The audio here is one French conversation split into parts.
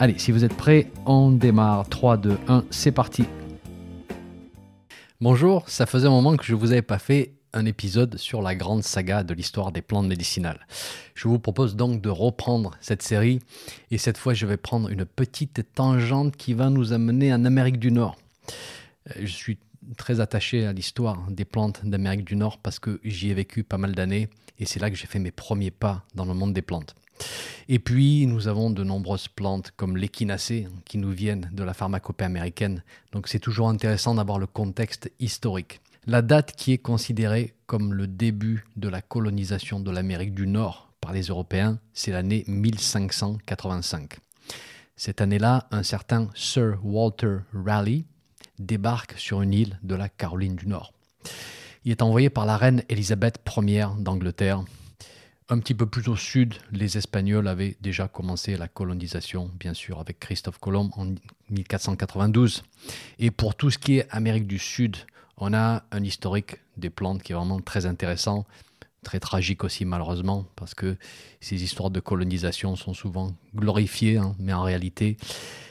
Allez, si vous êtes prêts, on démarre. 3, 2, 1, c'est parti. Bonjour, ça faisait un moment que je ne vous avais pas fait un épisode sur la grande saga de l'histoire des plantes médicinales. Je vous propose donc de reprendre cette série et cette fois je vais prendre une petite tangente qui va nous amener en Amérique du Nord. Euh, je suis très attaché à l'histoire des plantes d'Amérique du Nord parce que j'y ai vécu pas mal d'années et c'est là que j'ai fait mes premiers pas dans le monde des plantes. Et puis, nous avons de nombreuses plantes comme l'échinacée qui nous viennent de la pharmacopée américaine. Donc, c'est toujours intéressant d'avoir le contexte historique. La date qui est considérée comme le début de la colonisation de l'Amérique du Nord par les Européens, c'est l'année 1585. Cette année-là, un certain Sir Walter Raleigh débarque sur une île de la Caroline du Nord. Il est envoyé par la reine Élisabeth Ier d'Angleterre un petit peu plus au sud, les Espagnols avaient déjà commencé la colonisation, bien sûr, avec Christophe Colomb en 1492. Et pour tout ce qui est Amérique du Sud, on a un historique des plantes qui est vraiment très intéressant, très tragique aussi malheureusement, parce que ces histoires de colonisation sont souvent glorifiées, hein, mais en réalité,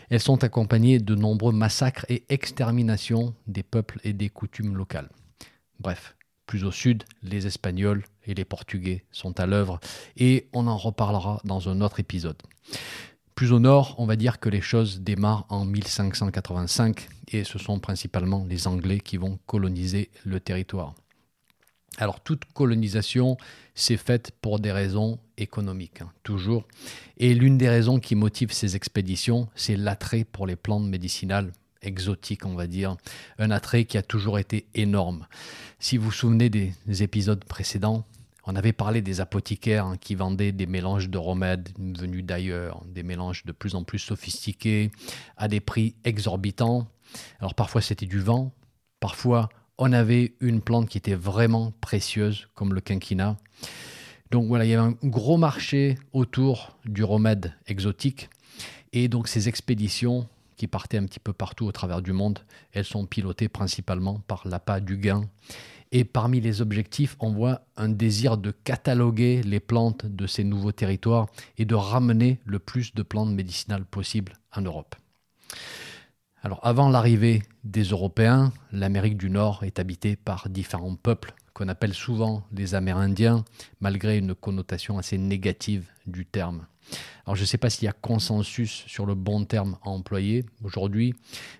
elles sont accompagnées de nombreux massacres et exterminations des peuples et des coutumes locales. Bref, plus au sud, les Espagnols et les Portugais sont à l'œuvre et on en reparlera dans un autre épisode. Plus au nord, on va dire que les choses démarrent en 1585 et ce sont principalement les Anglais qui vont coloniser le territoire. Alors toute colonisation s'est faite pour des raisons économiques, hein, toujours. Et l'une des raisons qui motive ces expéditions, c'est l'attrait pour les plantes médicinales exotique, on va dire, un attrait qui a toujours été énorme. Si vous vous souvenez des épisodes précédents, on avait parlé des apothicaires hein, qui vendaient des mélanges de remèdes venus d'ailleurs, des mélanges de plus en plus sophistiqués, à des prix exorbitants. Alors parfois c'était du vent, parfois on avait une plante qui était vraiment précieuse, comme le quinquina. Donc voilà, il y avait un gros marché autour du remède exotique. Et donc ces expéditions qui partaient un petit peu partout au travers du monde. Elles sont pilotées principalement par l'appât du gain. Et parmi les objectifs, on voit un désir de cataloguer les plantes de ces nouveaux territoires et de ramener le plus de plantes médicinales possible en Europe. Alors avant l'arrivée des Européens, l'Amérique du Nord est habitée par différents peuples qu'on appelle souvent les Amérindiens, malgré une connotation assez négative du terme. Alors je ne sais pas s'il y a consensus sur le bon terme à employer aujourd'hui,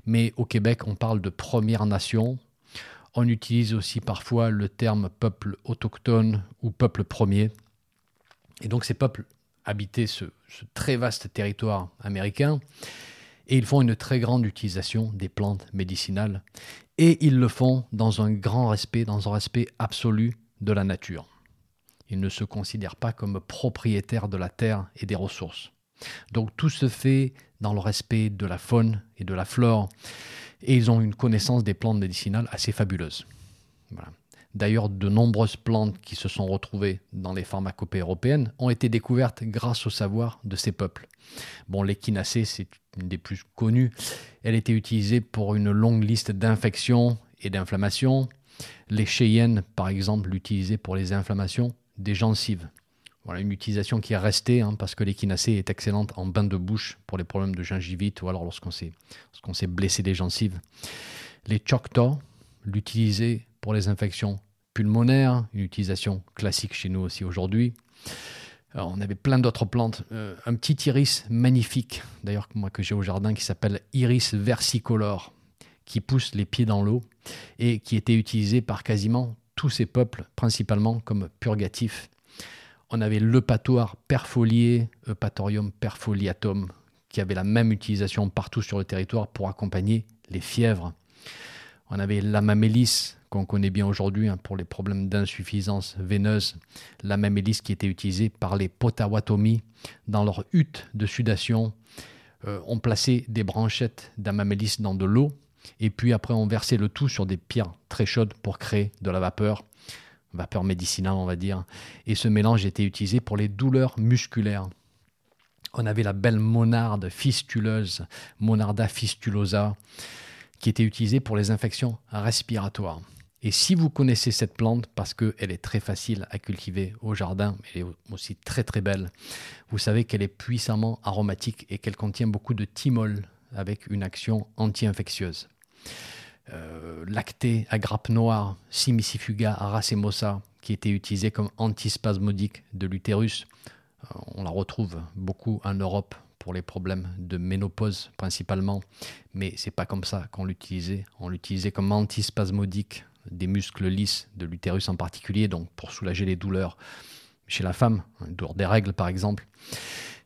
mais au Québec, on parle de Première Nation. On utilise aussi parfois le terme peuple autochtone ou peuple premier. Et donc ces peuples habitaient ce, ce très vaste territoire américain et ils font une très grande utilisation des plantes médicinales et ils le font dans un grand respect, dans un respect absolu de la nature. Ils ne se considèrent pas comme propriétaires de la terre et des ressources. Donc tout se fait dans le respect de la faune et de la flore, et ils ont une connaissance des plantes médicinales assez fabuleuse. D'ailleurs, de nombreuses plantes qui se sont retrouvées dans les pharmacopées européennes ont été découvertes grâce au savoir de ces peuples. Bon, l'échinacée, c'est une des plus connues. Elle était utilisée pour une longue liste d'infections et d'inflammations. Les cheyennes, par exemple, l'utilisaient pour les inflammations des gencives. Voilà une utilisation qui est restée hein, parce que l'échinacée est excellente en bain de bouche pour les problèmes de gingivite ou alors lorsqu'on s'est, blessé des gencives. Les Choctaw l'utilisaient pour les infections pulmonaires, une utilisation classique chez nous aussi aujourd'hui. on avait plein d'autres plantes. Euh, un petit iris magnifique, d'ailleurs moi que j'ai au jardin, qui s'appelle iris versicolore, qui pousse les pieds dans l'eau et qui était utilisé par quasiment tous ces peuples, principalement comme purgatif. On avait l'eupatoire perfolié, Eupatorium perfoliatum, qui avait la même utilisation partout sur le territoire pour accompagner les fièvres. On avait l'amamélis, qu'on connaît bien aujourd'hui hein, pour les problèmes d'insuffisance veineuse, l'amamélis qui était utilisée par les potawatomi dans leur hutte de sudation. Euh, on plaçait des branchettes d'amamélis dans de l'eau Et puis après, on versait le tout sur des pierres très chaudes pour créer de la vapeur, vapeur médicinale, on va dire. Et ce mélange était utilisé pour les douleurs musculaires. On avait la belle monarde fistuleuse, Monarda fistulosa, qui était utilisée pour les infections respiratoires. Et si vous connaissez cette plante, parce qu'elle est très facile à cultiver au jardin, elle est aussi très très belle, vous savez qu'elle est puissamment aromatique et qu'elle contient beaucoup de thymol avec une action anti-infectieuse. Euh, lacté à grappe noire, Simicifuga racemosa, qui était utilisée comme antispasmodique de l'utérus. Euh, on la retrouve beaucoup en Europe pour les problèmes de ménopause principalement, mais c'est pas comme ça qu'on l'utilisait. On l'utilisait comme antispasmodique des muscles lisses de l'utérus en particulier, donc pour soulager les douleurs chez la femme, douleur des règles par exemple.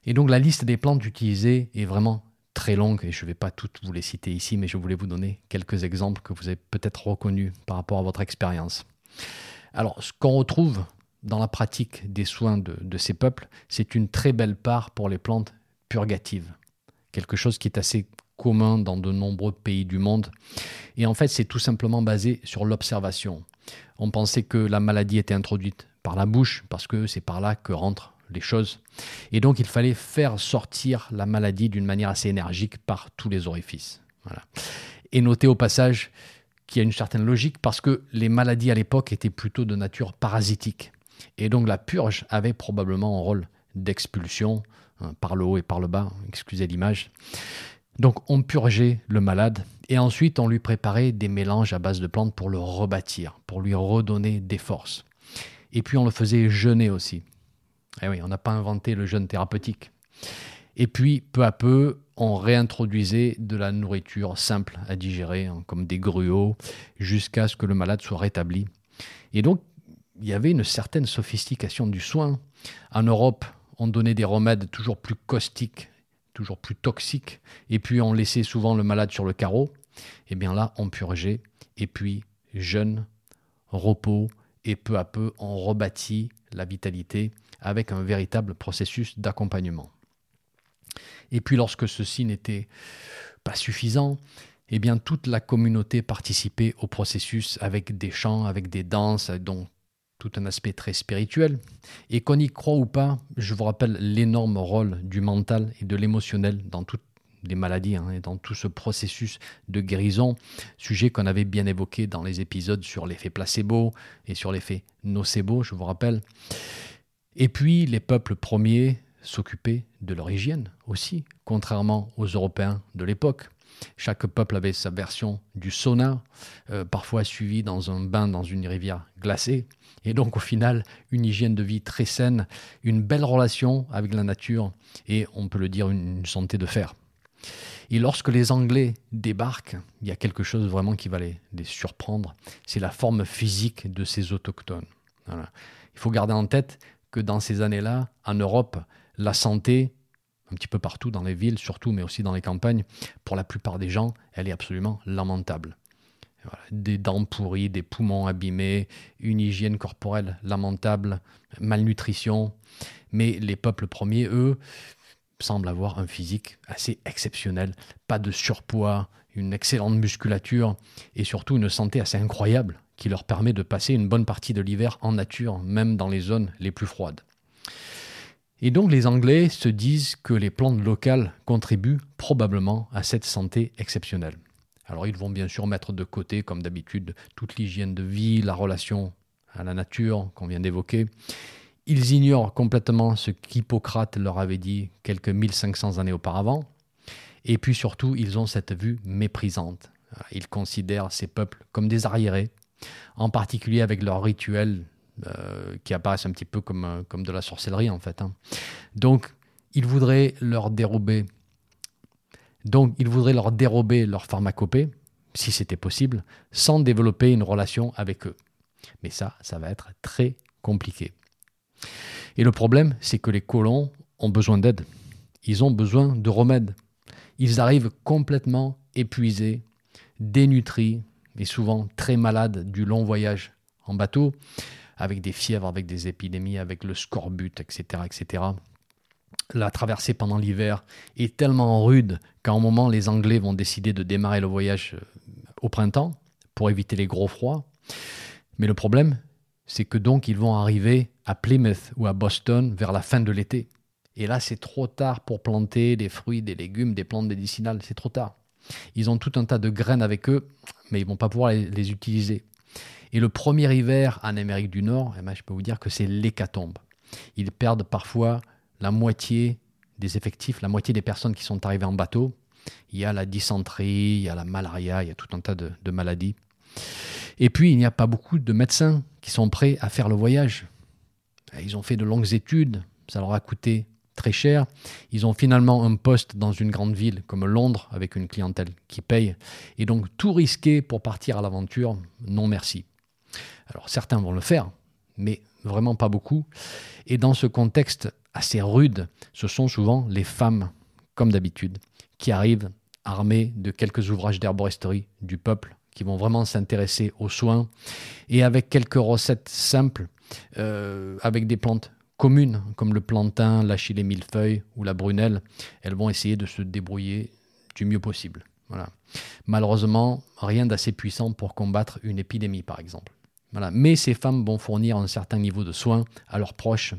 Et donc la liste des plantes utilisées est vraiment très longue et je ne vais pas toutes vous les citer ici, mais je voulais vous donner quelques exemples que vous avez peut-être reconnus par rapport à votre expérience. Alors ce qu'on retrouve dans la pratique des soins de, de ces peuples, c'est une très belle part pour les plantes purgatives, quelque chose qui est assez commun dans de nombreux pays du monde. Et en fait, c'est tout simplement basé sur l'observation. On pensait que la maladie était introduite par la bouche, parce que c'est par là que rentrent les choses. Et donc, il fallait faire sortir la maladie d'une manière assez énergique par tous les orifices. Voilà. Et noter au passage qu'il y a une certaine logique, parce que les maladies à l'époque étaient plutôt de nature parasitique. Et donc, la purge avait probablement un rôle d'expulsion hein, par le haut et par le bas, excusez l'image. Donc on purgeait le malade et ensuite on lui préparait des mélanges à base de plantes pour le rebâtir, pour lui redonner des forces. Et puis on le faisait jeûner aussi. Eh oui, on n'a pas inventé le jeûne thérapeutique. Et puis peu à peu, on réintroduisait de la nourriture simple à digérer, hein, comme des gruaux, jusqu'à ce que le malade soit rétabli. Et donc, il y avait une certaine sophistication du soin. En Europe, on donnait des remèdes toujours plus caustiques toujours plus toxique, et puis on laissait souvent le malade sur le carreau, et eh bien là, on purgeait, et puis jeûne, repos, et peu à peu, on rebâtit la vitalité avec un véritable processus d'accompagnement. Et puis lorsque ceci n'était pas suffisant, eh bien toute la communauté participait au processus avec des chants, avec des danses, dont tout un aspect très spirituel. Et qu'on y croit ou pas, je vous rappelle l'énorme rôle du mental et de l'émotionnel dans toutes les maladies hein, et dans tout ce processus de guérison, sujet qu'on avait bien évoqué dans les épisodes sur l'effet placebo et sur l'effet nocebo, je vous rappelle. Et puis les peuples premiers s'occupaient de leur hygiène aussi, contrairement aux Européens de l'époque. Chaque peuple avait sa version du sauna, euh, parfois suivi dans un bain dans une rivière glacée. Et donc au final, une hygiène de vie très saine, une belle relation avec la nature et on peut le dire une santé de fer. Et lorsque les Anglais débarquent, il y a quelque chose vraiment qui va les, surprendre, c'est la forme physique de ces autochtones. Il faut garder en tête que dans ces années-là, en Europe, la santé un petit peu partout dans les villes surtout, mais aussi dans les campagnes, pour la plupart des gens, elle est absolument lamentable. Des dents pourries, des poumons abîmés, une hygiène corporelle lamentable, malnutrition. Mais les peuples premiers, eux, semblent avoir un physique assez exceptionnel. Pas de surpoids, une excellente musculature et surtout une santé assez incroyable qui leur permet de passer une bonne partie de l'hiver en nature, même dans les zones les plus froides. Et donc les Anglais se disent que les plantes locales contribuent probablement à cette santé exceptionnelle. Alors ils vont bien sûr mettre de côté, comme d'habitude, toute l'hygiène de vie, la relation à la nature qu'on vient d'évoquer. Ils ignorent complètement ce qu'Hippocrate leur avait dit quelques 1500 années auparavant. Et puis surtout, ils ont cette vue méprisante. Ils considèrent ces peuples comme des arriérés, en particulier avec leurs rituels euh, qui apparaissent un petit peu comme, euh, comme de la sorcellerie en fait. Hein. Donc, il voudrait leur dérober. Donc, il voudrait leur dérober leur pharmacopée, si c'était possible, sans développer une relation avec eux. Mais ça, ça va être très compliqué. Et le problème, c'est que les colons ont besoin d'aide. Ils ont besoin de remèdes. Ils arrivent complètement épuisés, dénutris et souvent très malades du long voyage en bateau avec des fièvres, avec des épidémies, avec le scorbut, etc. etc. La traversée pendant l'hiver est tellement rude qu'à un moment, les Anglais vont décider de démarrer le voyage euh, au printemps pour éviter les gros froids. Mais le problème, c'est que donc ils vont arriver à Plymouth ou à Boston vers la fin de l'été. Et là, c'est trop tard pour planter des fruits, des légumes, des plantes médicinales. C'est trop tard. Ils ont tout un tas de graines avec eux, mais ils vont pas pouvoir les, utiliser. Et le premier hiver en Amérique du Nord, eh ben, je peux vous dire que c'est l'hécatombe. Ils perdent parfois la moitié des effectifs, la moitié des personnes qui sont arrivées en bateau. Il y a la dysenterie, il y a la malaria, il y a tout un tas de, de maladies. Et puis, il n'y a pas beaucoup de médecins qui sont prêts à faire le voyage. Ils ont fait de longues études, ça leur a coûté très cher. Ils ont finalement un poste dans une grande ville comme Londres avec une clientèle qui paye. Et donc tout risquer pour partir à l'aventure, non merci. Alors certains vont le faire, mais vraiment pas beaucoup. Et dans ce contexte assez rude, ce sont souvent les femmes, comme d'habitude, qui arrivent armées de quelques ouvrages d'herboristerie du peuple, qui vont vraiment s'intéresser aux soins, et avec quelques recettes simples, euh, avec des plantes communes, comme le plantain, l'achillée millefeuille ou la brunelle, elles vont essayer de se débrouiller du mieux possible. Voilà. Malheureusement, rien d'assez puissant pour combattre une épidémie, par exemple. Mais ces femmes vont fournir un certain niveau de soins à leurs proches.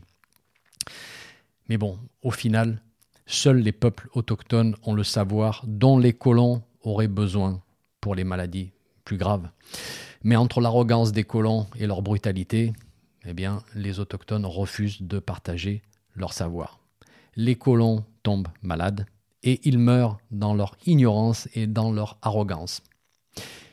Mais bon, au final, seuls les peuples autochtones ont le savoir dont les colons auraient besoin pour les maladies plus graves. Mais entre l'arrogance des colons et leur brutalité, eh bien, les autochtones refusent de partager leur savoir. Les colons tombent malades et ils meurent dans leur ignorance et dans leur arrogance.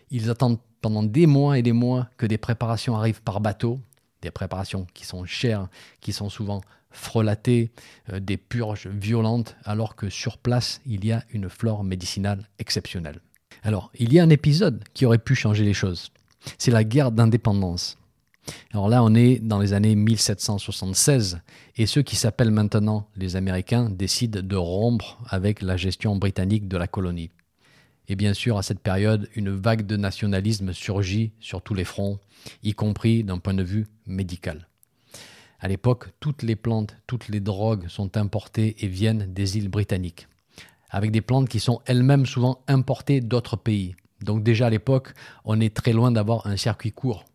Ils attendent pendant des mois et des mois que des préparations arrivent par bateau, des préparations qui sont chères, qui sont souvent frelatées, euh, des purges violentes, alors que sur place, il y a une flore médicinale exceptionnelle. Alors, il y a un épisode qui aurait pu changer les choses. C'est la guerre d'indépendance. Alors là, on est dans les années 1776 et ceux qui s'appellent maintenant les Américains décident de rompre avec la gestion britannique de la colonie. Et bien sûr, à cette période, une vague de nationalisme surgit sur tous les fronts, y compris d'un point de vue médical. À l'époque, toutes les plantes, toutes les drogues sont importées et viennent des îles britanniques, avec des plantes qui sont elles-mêmes souvent importées d'autres pays. Donc déjà à l'époque, on est très loin d'avoir un circuit court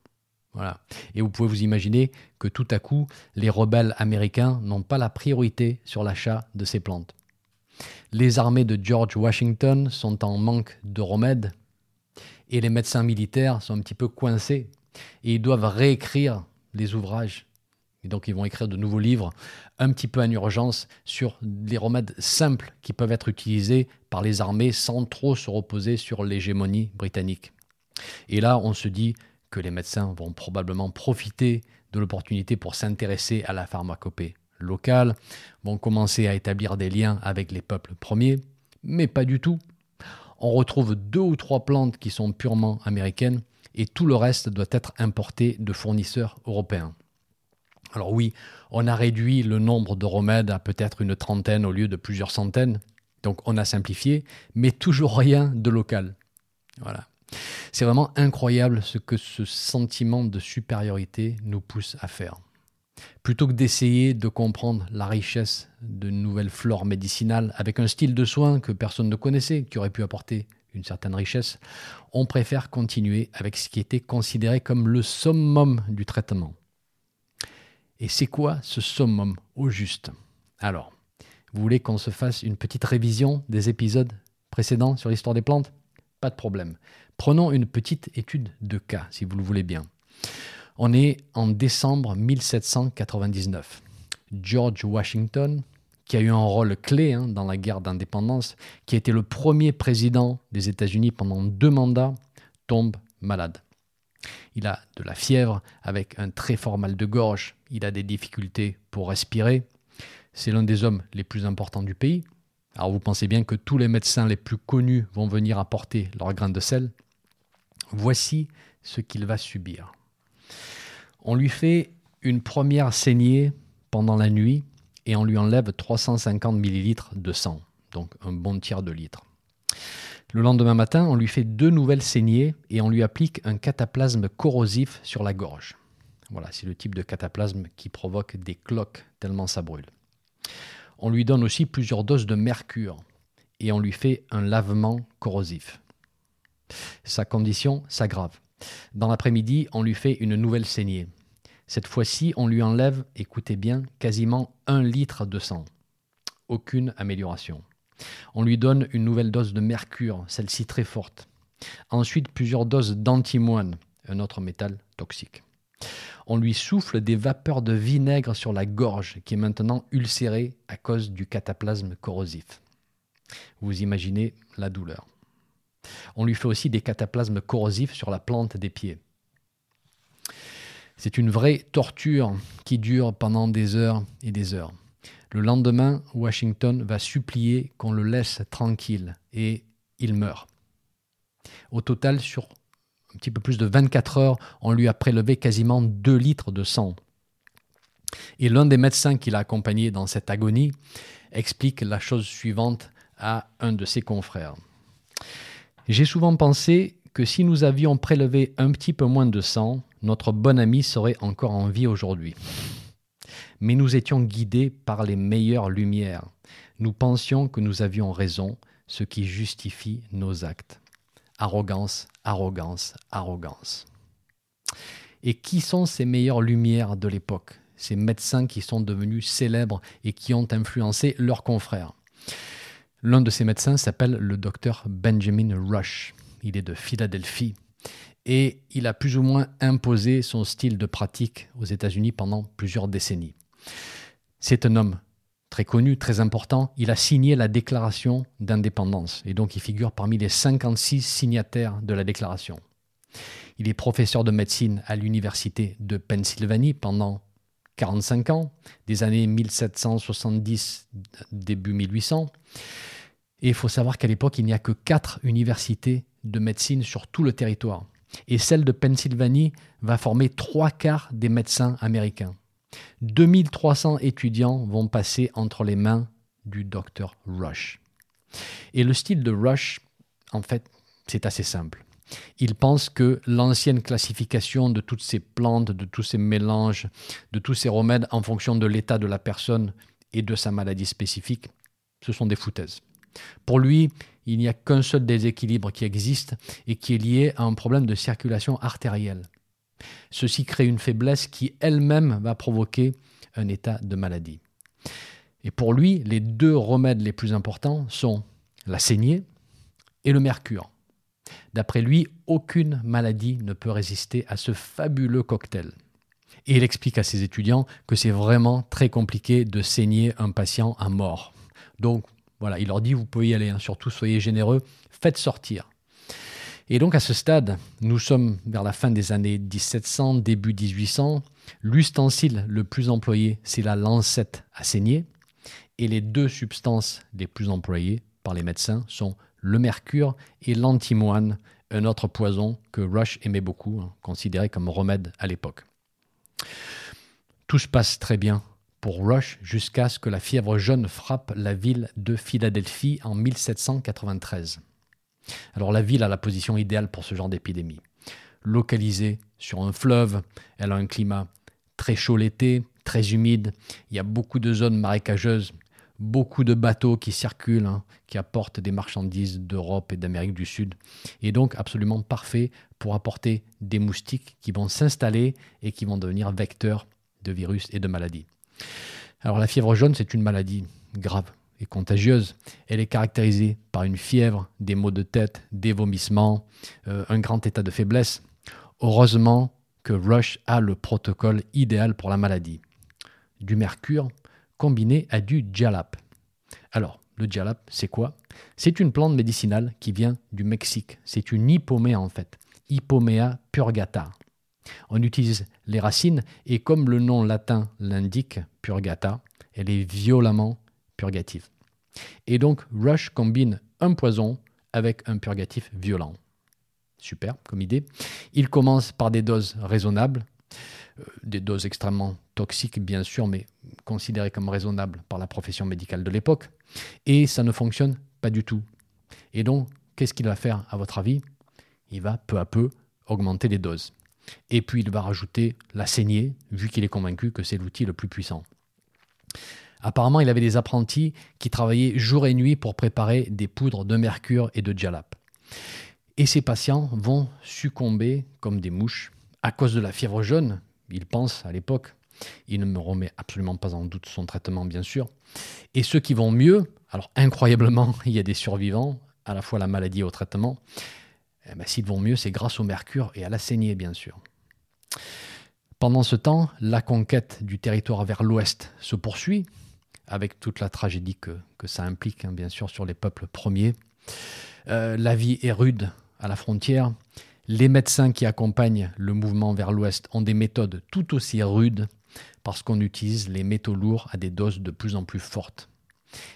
voilà. Et vous pouvez vous imaginer que tout à coup, les rebelles américains n'ont pas la priorité sur l'achat de ces plantes. Les armées de George Washington sont en manque de remèdes et les médecins militaires sont un petit peu coincés et ils doivent réécrire les ouvrages. Et donc ils vont écrire de nouveaux livres un petit peu en urgence sur les remèdes simples qui peuvent être utilisés par les armées sans trop se reposer sur l'hégémonie britannique. Et là, on se dit, que les médecins vont probablement profiter de l'opportunité pour s'intéresser à la pharmacopée locale, vont commencer à établir des liens avec les peuples premiers, mais pas du tout. On retrouve deux ou trois plantes qui sont purement américaines et tout le reste doit être importé de fournisseurs européens. Alors oui, on a réduit le nombre de remèdes à peut-être une trentaine au lieu de plusieurs centaines, donc on a simplifié, mais toujours rien de local. Voilà. C'est vraiment incroyable ce que ce sentiment de supériorité nous pousse à faire. Plutôt que d'essayer de comprendre la richesse de nouvelles flores médicinales avec un style de soin que personne ne connaissait, qui aurait pu apporter une certaine richesse, on préfère continuer avec ce qui était considéré comme le summum du traitement. Et c'est quoi ce summum au juste? Alors, vous voulez qu'on se fasse une petite révision des épisodes précédents sur l'histoire des plantes? Pas de problème. Prenons une petite étude de cas, si vous le voulez bien. On est en décembre 1799. George Washington, qui a eu un rôle clé hein, dans la guerre d'indépendance, qui a été le premier président des États-Unis pendant deux mandats, tombe malade. Il a de la fièvre avec un très fort mal de gorge, il a des difficultés pour respirer. C'est l'un des hommes les plus importants du pays. Alors vous pensez bien que tous les médecins les plus connus vont venir apporter leur grain de sel. Voici ce qu'il va subir. On lui fait une première saignée pendant la nuit et on lui enlève 350 millilitres de sang, donc un bon tiers de litre. Le lendemain matin, on lui fait deux nouvelles saignées et on lui applique un cataplasme corrosif sur la gorge. Voilà, c'est le type de cataplasme qui provoque des cloques tellement ça brûle. On lui donne aussi plusieurs doses de mercure et on lui fait un lavement corrosif. Sa condition s'aggrave. Dans l'après-midi, on lui fait une nouvelle saignée. Cette fois-ci, on lui enlève, écoutez bien, quasiment un litre de sang. Aucune amélioration. On lui donne une nouvelle dose de mercure, celle-ci très forte. Ensuite, plusieurs doses d'antimoine, un autre métal toxique. On lui souffle des vapeurs de vinaigre sur la gorge, qui est maintenant ulcérée à cause du cataplasme corrosif. Vous imaginez la douleur. On lui fait aussi des cataplasmes corrosifs sur la plante des pieds. C'est une vraie torture qui dure pendant des heures et des heures. Le lendemain, Washington va supplier qu'on le laisse tranquille et il meurt. Au total, sur un petit peu plus de 24 heures, on lui a prélevé quasiment 2 litres de sang. Et l'un des médecins qui l'a accompagné dans cette agonie explique la chose suivante à un de ses confrères. J'ai souvent pensé que si nous avions prélevé un petit peu moins de sang, notre bon ami serait encore en vie aujourd'hui. Mais nous étions guidés par les meilleures lumières. Nous pensions que nous avions raison, ce qui justifie nos actes. Arrogance, arrogance, arrogance. Et qui sont ces meilleures lumières de l'époque? Ces médecins qui sont devenus célèbres et qui ont influencé leurs confrères. L'un de ces médecins s'appelle le docteur Benjamin Rush. Il est de Philadelphie et il a plus ou moins imposé son style de pratique aux États-Unis pendant plusieurs décennies. C'est un homme très connu, très important, il a signé la déclaration d'indépendance et donc il figure parmi les 56 signataires de la déclaration. Il est professeur de médecine à l'université de Pennsylvanie pendant 45 ans, des années 1770 début 1800. Et il faut savoir qu'à l'époque, il n'y a que quatre universités de médecine sur tout le territoire. Et celle de Pennsylvanie va former trois quarts des médecins américains. 2300 étudiants vont passer entre les mains du docteur Rush. Et le style de Rush, en fait, c'est assez simple. Il pense que l'ancienne classification de toutes ces plantes, de tous ces mélanges, de tous ces remèdes en fonction de l'état de la personne et de sa maladie spécifique, ce sont des foutaises. Pour lui, il n'y a qu'un seul déséquilibre qui existe et qui est lié à un problème de circulation artérielle. Ceci crée une faiblesse qui elle-même va provoquer un état de maladie. Et pour lui, les deux remèdes les plus importants sont la saignée et le mercure. D'après lui, aucune maladie ne peut résister à ce fabuleux cocktail. Et il explique à ses étudiants que c'est vraiment très compliqué de saigner un patient à mort. Donc voilà, il leur dit vous pouvez y aller, hein. surtout soyez généreux, faites sortir. Et donc à ce stade, nous sommes vers la fin des années 1700, début 1800. L'ustensile le plus employé, c'est la lancette à saigner. Et les deux substances les plus employées par les médecins sont le mercure et l'antimoine, un autre poison que Rush aimait beaucoup, hein, considéré comme remède à l'époque. Tout se passe très bien pour Rush jusqu'à ce que la fièvre jaune frappe la ville de Philadelphie en 1793. Alors la ville a la position idéale pour ce genre d'épidémie. Localisée sur un fleuve, elle a un climat très chaud l'été, très humide, il y a beaucoup de zones marécageuses, beaucoup de bateaux qui circulent, hein, qui apportent des marchandises d'Europe et d'Amérique du Sud, et donc absolument parfait pour apporter des moustiques qui vont s'installer et qui vont devenir vecteurs de virus et de maladies. Alors la fièvre jaune, c'est une maladie grave, et contagieuse. Elle est caractérisée par une fièvre, des maux de tête, des vomissements, euh, un grand état de faiblesse. Heureusement que Rush a le protocole idéal pour la maladie. Du mercure combiné à du jalap. Alors, le jalap, c'est quoi? C'est une plante médicinale qui vient du Mexique. C'est une hypomée en fait. Hypomea purgata. On utilise les racines et comme le nom latin l'indique, purgata, elle est violemment purgative. Et donc Rush combine un poison avec un purgatif violent. Super comme idée. Il commence par des doses raisonnables, euh, des doses extrêmement toxiques bien sûr, mais considérées comme raisonnables par la profession médicale de l'époque. Et ça ne fonctionne pas du tout. Et donc, qu'est-ce qu'il va faire à votre avis? Il va peu à peu augmenter les doses. Et puis il va rajouter la saignée, vu qu'il est convaincu que c'est l'outil le plus puissant. Apparemment, il avait des apprentis qui travaillaient jour et nuit pour préparer des poudres de mercure et de jalap. Et ces patients vont succomber comme des mouches à cause de la fièvre jaune, ils pensent à l'époque. Il ne me remet absolument pas en doute son traitement, bien sûr. Et ceux qui vont mieux, alors incroyablement, il y a des survivants, à la fois la maladie et au traitement. Eh ben, s'ils vont mieux, c'est grâce au mercure et à la saignée, bien sûr. Pendant ce temps, la conquête du territoire vers l'ouest se poursuit, avec toute la tragédie que, ça implique, hein, bien sûr, sur les peuples premiers. Euh, la vie est rude à la frontière. Les médecins qui accompagnent le mouvement vers l'ouest ont des méthodes tout aussi rudes parce qu'on utilise les métaux lourds à des doses de plus en plus fortes.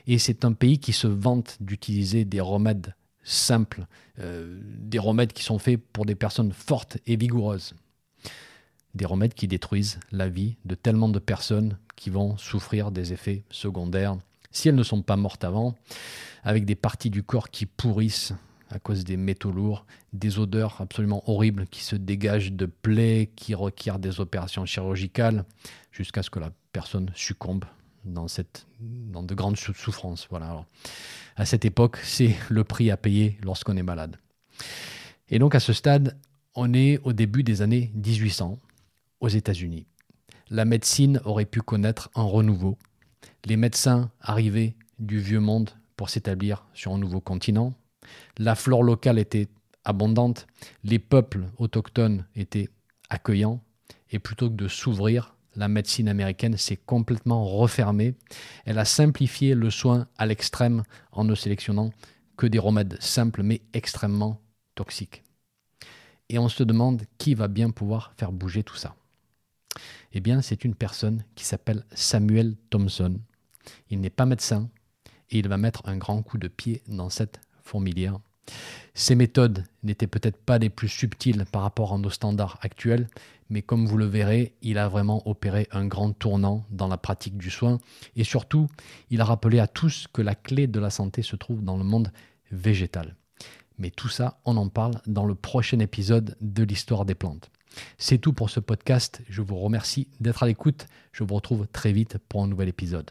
Et c'est un pays qui se vante d'utiliser des remèdes simples, euh, des remèdes qui sont faits pour des personnes fortes et vigoureuses. Des remèdes qui détruisent la vie de tellement de personnes qui vont souffrir des effets secondaires, si elles ne sont pas mortes avant, avec des parties du corps qui pourrissent à cause des métaux lourds, des odeurs absolument horribles qui se dégagent de plaies qui requièrent des opérations chirurgicales jusqu'à ce que la personne succombe dans, cette, dans de grandes souffrances. Voilà. à cette époque, c'est le prix à payer lorsqu'on est malade. Et donc à ce stade, on est au début des années 1800 aux États-Unis. La médecine aurait pu connaître un renouveau. Les médecins arrivaient du vieux monde pour s'établir sur un nouveau continent, la flore locale était abondante, les peuples autochtones étaient accueillants, et plutôt que de s'ouvrir, la médecine américaine s'est complètement refermée. Elle a simplifié le soin à l'extrême en ne sélectionnant que des remèdes simples mais extrêmement toxiques. Et on se demande qui va bien pouvoir faire bouger tout ça. Eh bien, c'est une personne qui s'appelle Samuel Thompson. Il n'est pas médecin et il va mettre un grand coup de pied dans cette fourmilière. Ces méthodes n'étaient peut-être pas les plus subtiles par rapport à nos standards actuels, mais comme vous le verrez, il a vraiment opéré un grand tournant dans la pratique du soin et surtout, il a rappelé à tous que la clé de la santé se trouve dans le monde végétal. Mais tout ça, on en parle dans le prochain épisode de l'histoire des plantes. C'est tout pour ce podcast. Je vous remercie d'être à l'écoute. Je vous retrouve très vite pour un nouvel épisode.